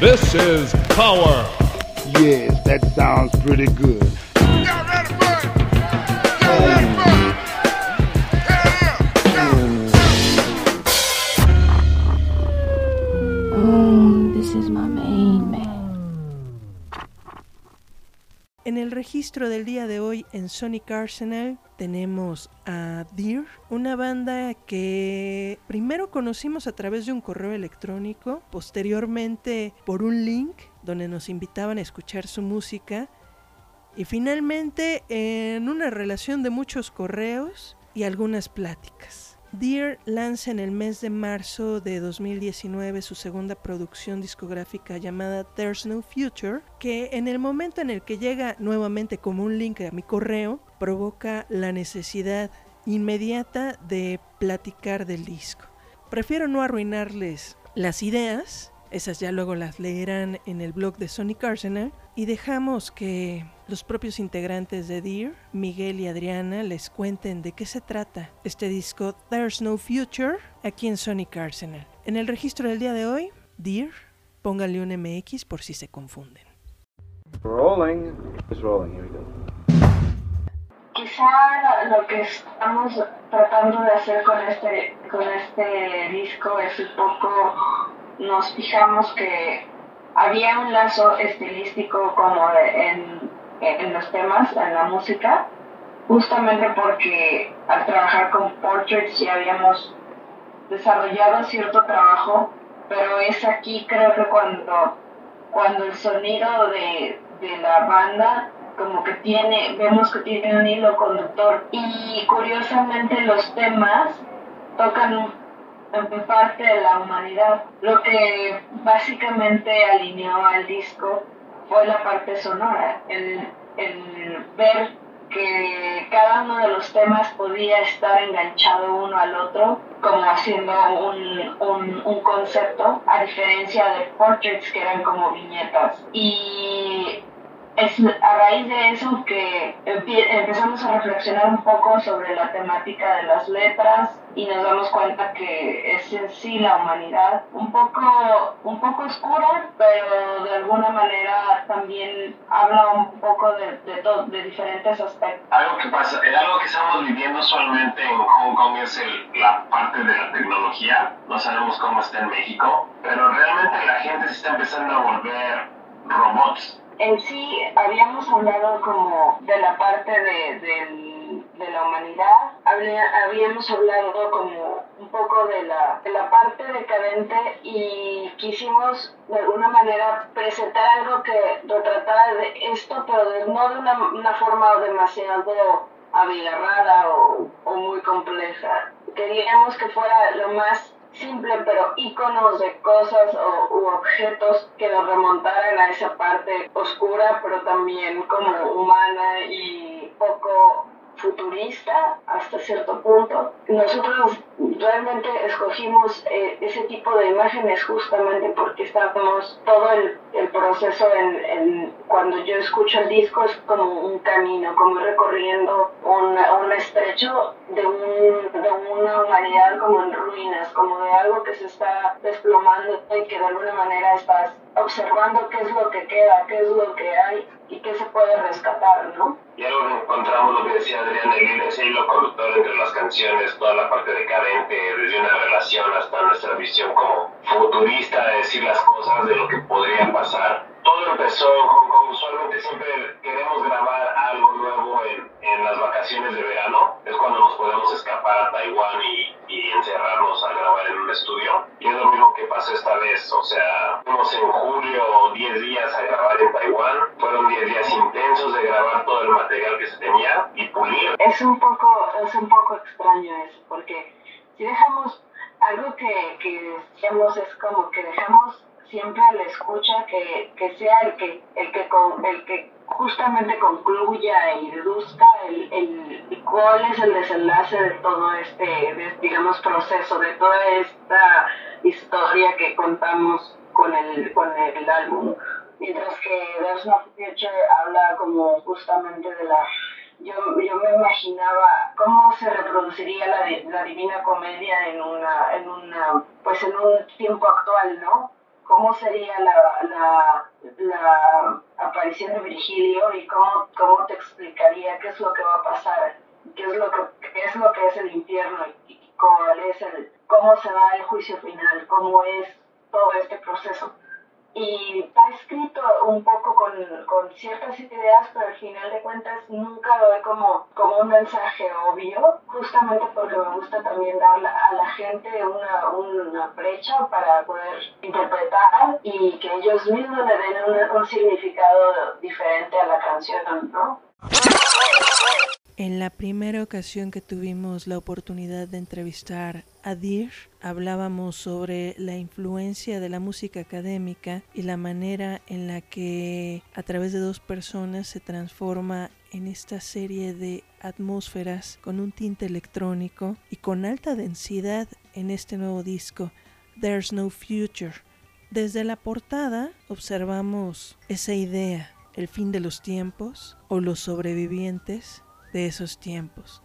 This is Power. Yes, that sounds pretty good. Y'all ready for? Y'all ready for En el registro del día de hoy en Sonic Arsenal tenemos a Deer, una banda que primero conocimos a través de un correo electrónico, posteriormente por un link donde nos invitaban a escuchar su música y finalmente en una relación de muchos correos y algunas pláticas. Deer lanza en el mes de marzo de 2019 su segunda producción discográfica llamada There's No Future, que en el momento en el que llega nuevamente como un link a mi correo, provoca la necesidad inmediata de platicar del disco. Prefiero no arruinarles las ideas, esas ya luego las leerán en el blog de Sonic Arsenal, y dejamos que los propios integrantes de Deer, Miguel y Adriana, les cuenten de qué se trata este disco There's No Future aquí en Sonic Arsenal. En el registro del día de hoy, Deer, póngale un MX por si se confunden. Rolling. It's rolling. Here we go. Quizá lo, lo que estamos tratando de hacer con este, con este disco es un poco, nos fijamos que había un lazo estilístico como en, en los temas, en la música, justamente porque al trabajar con Portraits ya habíamos desarrollado cierto trabajo, pero es aquí creo que cuando, cuando el sonido de, de la banda como que tiene, vemos que tiene un hilo conductor. Y curiosamente los temas tocan parte de la humanidad. Lo que básicamente alineó al disco fue la parte sonora, el, el ver que cada uno de los temas podía estar enganchado uno al otro, como haciendo un, un, un concepto, a diferencia de portraits que eran como viñetas. Y es a raíz de eso que empezamos a reflexionar un poco sobre la temática de las letras y nos damos cuenta que es en sí la humanidad un poco un poco oscura pero de alguna manera también habla un poco de, de, to- de diferentes aspectos Algo que pasa, algo que estamos viviendo usualmente en Hong Kong es el- la parte de la tecnología. No sabemos cómo está en México, pero realmente la gente se está empezando a volver robots. En sí habíamos hablado como de la parte de, del- de la humanidad, habíamos hablado como un poco de la, de la parte decadente y quisimos de alguna manera presentar algo que retratara de esto, pero de- no de una, una forma demasiado abigarrada o, o muy compleja. Queríamos que fuera lo más simple, pero iconos de cosas o, u objetos que nos remontaran a esa parte oscura, pero también como humana y poco futurista hasta cierto punto. Nosotros realmente escogimos eh, ese tipo de imágenes justamente porque estábamos todo el, el proceso en, en- cuando yo escucho el disco es como un camino, como recorriendo un, un estrecho de, un, de una humanidad como en ruinas, como de algo que se está desplomando y que de alguna manera estás observando qué es lo que queda, qué es lo que hay y qué se puede rescatar, ¿no? Y algo que encontramos, lo que decía Adrián, el, ese hilo conductor entre las canciones, toda la parte decadente, desde una relación hasta nuestra visión como futurista de decir las cosas, de lo que podría pasar. Todo empezó en Hong Kong. Usualmente siempre queremos grabar algo nuevo en, en las vacaciones de verano. Es cuando nos podemos escapar a Taiwán y, y encerrarnos a grabar en un estudio. Y es lo mismo que pasó esta vez. O sea, fuimos en julio 10 días a grabar en Taiwán. Fueron 10 días intensos de grabar todo el material que se tenía y pulir. es un poco es un poco extraño eso porque si dejamos algo que, que decíamos es como que dejamos siempre a la escucha que, que sea el que el que con, el que justamente concluya y deduzca el, el cuál es el desenlace de todo este digamos proceso de toda esta historia que contamos con el con el álbum mientras que There's No Future habla como justamente de la yo, yo me imaginaba cómo se reproduciría la, la Divina Comedia en una, en una, pues en un tiempo actual, ¿no? Cómo sería la, la, la aparición de Virgilio y cómo, cómo te explicaría qué es lo que va a pasar, qué es lo que, qué es, lo que es el infierno y, cuál es el, cómo se va el juicio final, cómo es todo este proceso y está escrito un poco con, con, ciertas ideas, pero al final de cuentas nunca lo ve como, como un mensaje obvio, justamente porque me gusta también dar a la gente una, una brecha para poder interpretar y que ellos mismos le den un, un significado diferente a la canción, ¿no? En la primera ocasión que tuvimos la oportunidad de entrevistar a Dir, hablábamos sobre la influencia de la música académica y la manera en la que a través de dos personas se transforma en esta serie de atmósferas con un tinte electrónico y con alta densidad en este nuevo disco, There's No Future. Desde la portada observamos esa idea, el fin de los tiempos o los sobrevivientes de esos tiempos.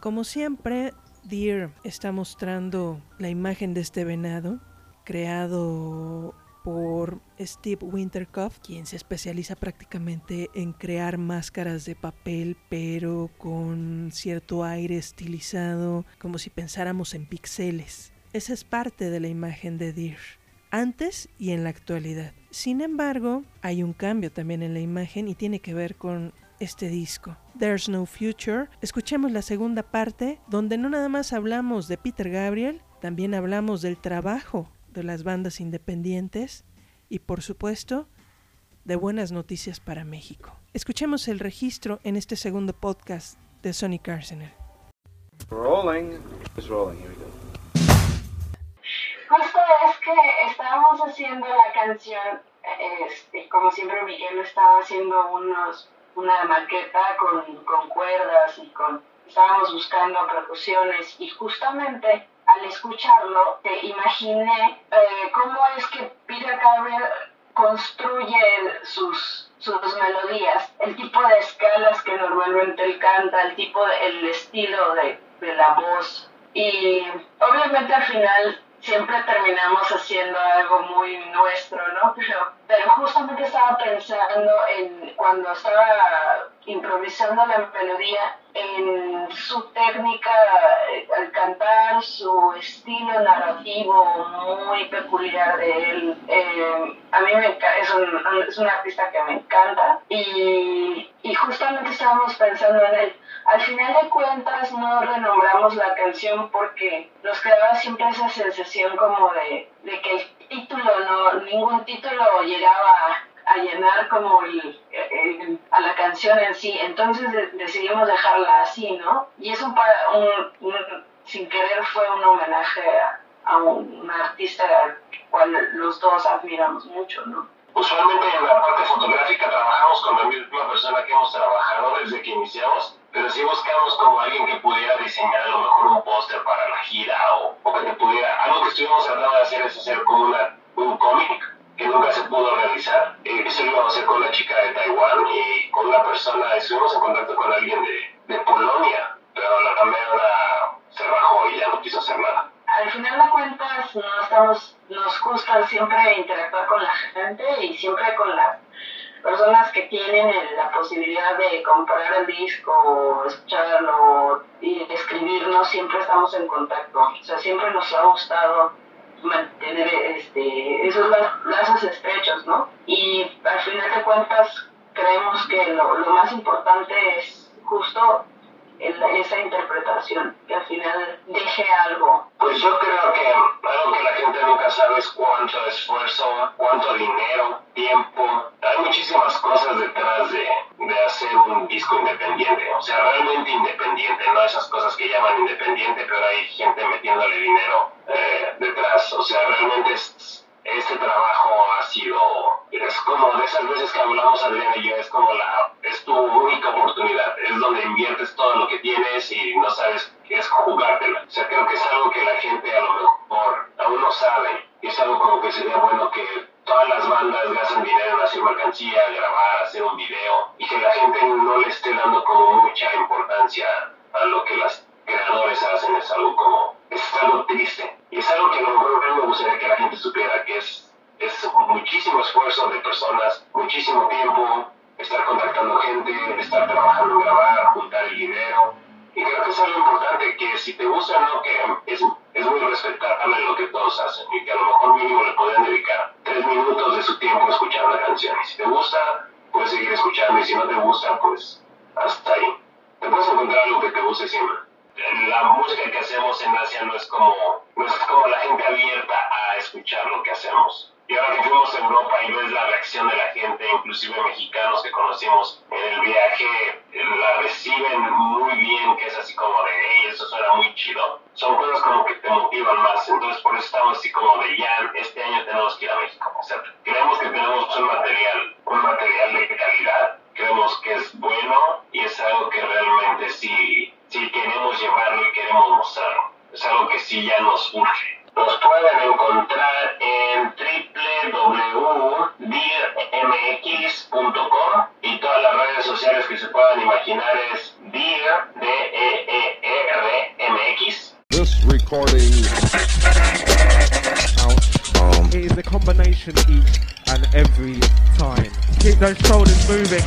Como siempre, Deer está mostrando la imagen de este venado, creado por Steve Winterkoff, quien se especializa prácticamente en crear máscaras de papel, pero con cierto aire estilizado, como si pensáramos en píxeles. Esa es parte de la imagen de Deer, antes y en la actualidad. Sin embargo, hay un cambio también en la imagen y tiene que ver con este disco. There's No Future. Escuchemos la segunda parte, donde no nada más hablamos de Peter Gabriel, también hablamos del trabajo de las bandas independientes y por supuesto de buenas noticias para México. Escuchemos el registro en este segundo podcast de Sonic Arsenal. Rolling. It's rolling. Here we go. Justo es que estábamos haciendo la canción, este, como siempre Miguel estaba haciendo unos una maqueta con, con cuerdas y con estábamos buscando percusiones y justamente al escucharlo te imaginé eh, cómo es que Peter Gabriel construye sus, sus melodías, el tipo de escalas que normalmente él canta, el tipo, el estilo de, de la voz. Y obviamente al final siempre terminamos haciendo algo muy nuestro, ¿no? Pero, pero justamente estaba pensando en cuando estaba improvisando la melodía, en su técnica eh, al cantar, su estilo narrativo muy peculiar de él. Eh, a mí me, es, un, es un artista que me encanta y, y justamente estábamos pensando en él. Al final de cuentas no renombramos la canción porque nos quedaba siempre esa sensación como de, de que el título, no, ningún título llegaba a llenar como el, a la canción en sí. Entonces decidimos dejarla así, ¿no? Y es un, un, sin querer fue un homenaje a, a un, artista al cual los dos admiramos mucho, ¿no? Usualmente en la parte fotográfica trabajamos con la misma persona que hemos trabajado desde que iniciamos, pero si buscamos como alguien que pudiera diseñar a lo mejor un póster para la gira o, o, que te pudiera, algo que estuvimos tratando de hacer es hacer como una, un cómic que nunca se pudo realizar. Eh, eso lo a hacer con la chica de Taiwán y con una persona, estuvimos en contacto con alguien de, de Polonia, pero la cámara se bajó y ya no quiso hacer nada. Al final de cuentas, no estamos, nos gusta siempre interactuar con la gente y siempre con las personas que tienen la posibilidad de comprar el disco, escucharlo y escribirnos, siempre estamos en contacto. O sea, siempre nos ha gustado mantener este, esos lazos estrechos, ¿no? Y al final de cuentas creemos que lo, lo más importante es justo esa interpretación, que al final deje algo. Pues yo creo que algo que la gente nunca sabe es cuánto esfuerzo, cuánto dinero, tiempo. Hay muchísimas cosas detrás de, de hacer un disco independiente, o sea, realmente independiente, no esas cosas que llaman independiente, pero hay gente metiéndole dinero eh, detrás. O sea, realmente es, este trabajo ha sido, es como de esas veces que hablamos Adriana y yo, es como la, es tu única oportunidad, es donde inviertes todo lo que tienes y no sabes qué es jugártela. O sea, creo que es algo que la gente a lo mejor aún no sabe, y es algo como que sería bueno que todas las bandas gastan dinero en hacer mercancía, grabar, hacer un video, y que la gente no le esté dando como mucha importancia a lo que los creadores hacen, es algo como, es algo triste. Y es algo que a lo mejor me gustaría que la gente es, es esfuerzo de personas, muchísimo tiempo, estar contactando gente, estar trabajando en grabar, juntar el dinero. Y creo que es algo importante que si te gusta no, que es, es muy respetable lo que todos hacen y que a lo mejor mínimo le podrían dedicar tres minutos de su tiempo a escuchar la canción. Y si te gusta, puedes seguir escuchando y si no te gusta, pues hasta ahí. Te puedes encontrar algo que te guste siempre. La música que hacemos en Asia no es como, no es como la gente abierta a escuchar lo que hacemos. Y ahora que fuimos a Europa y ves la reacción de la gente, inclusive mexicanos que conocimos en el viaje, la reciben muy bien, que es así como de, hey, eso suena muy chido. Son cosas como que te motivan más. Entonces por eso estamos así como de, ya, este año tenemos que ir a México. O sea, creemos que tenemos un material sí ya nos urge. Nos pueden encontrar en www.dearmx.com y todas las redes sociales que se puedan imaginar es Dear, d e e r m x This recording It is a combination each and every time. Keep those shoulders moving.